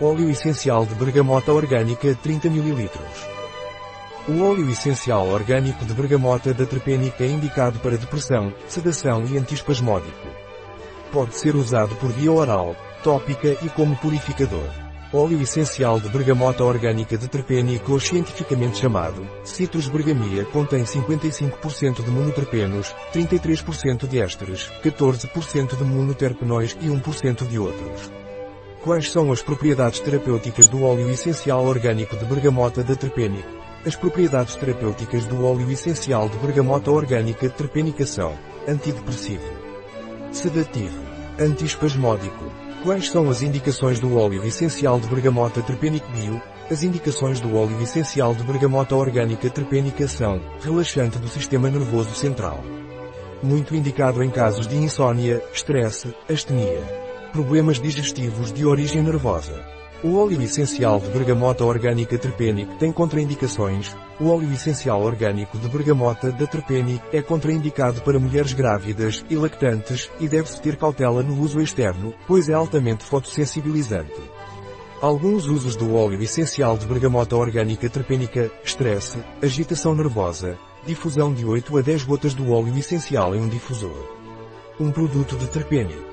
Óleo essencial de bergamota orgânica 30 ml. O óleo essencial orgânico de bergamota da terpênica é indicado para depressão, sedação e antiespasmódico. Pode ser usado por via oral, tópica e como purificador. Óleo essencial de bergamota orgânica de terpênica ou cientificamente chamado Citrus bergamia contém 55% de monoterpenos, 33% de ésteres, 14% de monoterpenóis e 1% de outros. Quais são as propriedades terapêuticas do óleo essencial orgânico de bergamota da terpênica? As propriedades terapêuticas do óleo essencial de bergamota orgânica terpênica são antidepressivo, sedativo, antiespasmódico. Quais são as indicações do óleo essencial de bergamota terpênico bio? As indicações do óleo essencial de bergamota orgânica terpênica são relaxante do sistema nervoso central. Muito indicado em casos de insônia, estresse, astenia, problemas digestivos de origem nervosa o óleo essencial de bergamota orgânica terpênico tem contraindicações. O óleo essencial orgânico de bergamota da terpênico é contraindicado para mulheres grávidas e lactantes e deve-se ter cautela no uso externo, pois é altamente fotossensibilizante. Alguns usos do óleo essencial de bergamota orgânica terpênica, estresse, agitação nervosa, difusão de 8 a 10 gotas do óleo essencial em um difusor. Um produto de terpênico.